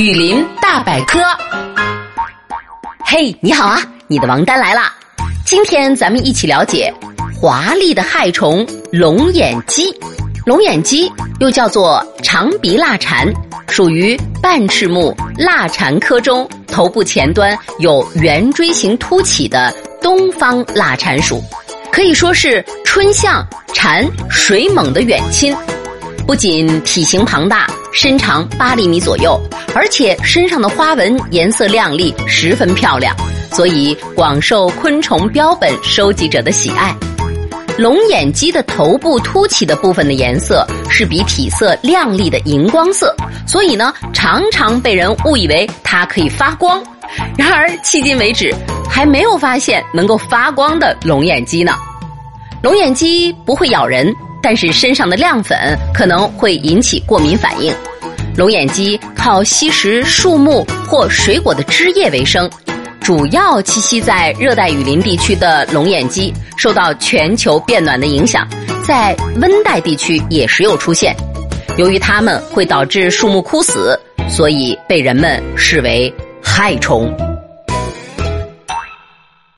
雨林大百科，嘿，你好啊！你的王丹来啦！今天咱们一起了解华丽的害虫龙眼鸡。龙眼鸡又叫做长鼻蜡蝉，属于半翅目蜡蝉科中头部前端有圆锥形凸起的东方蜡蝉属，可以说是春象蝉水蟒的远亲。不仅体型庞大，身长八厘米左右，而且身上的花纹颜色亮丽，十分漂亮，所以广受昆虫标本收集者的喜爱。龙眼鸡的头部凸起的部分的颜色是比体色亮丽的荧光色，所以呢，常常被人误以为它可以发光。然而，迄今为止还没有发现能够发光的龙眼鸡呢。龙眼鸡不会咬人。但是身上的亮粉可能会引起过敏反应。龙眼鸡靠吸食树木或水果的汁液为生，主要栖息在热带雨林地区的龙眼鸡受到全球变暖的影响，在温带地区也时有出现。由于它们会导致树木枯死，所以被人们视为害虫。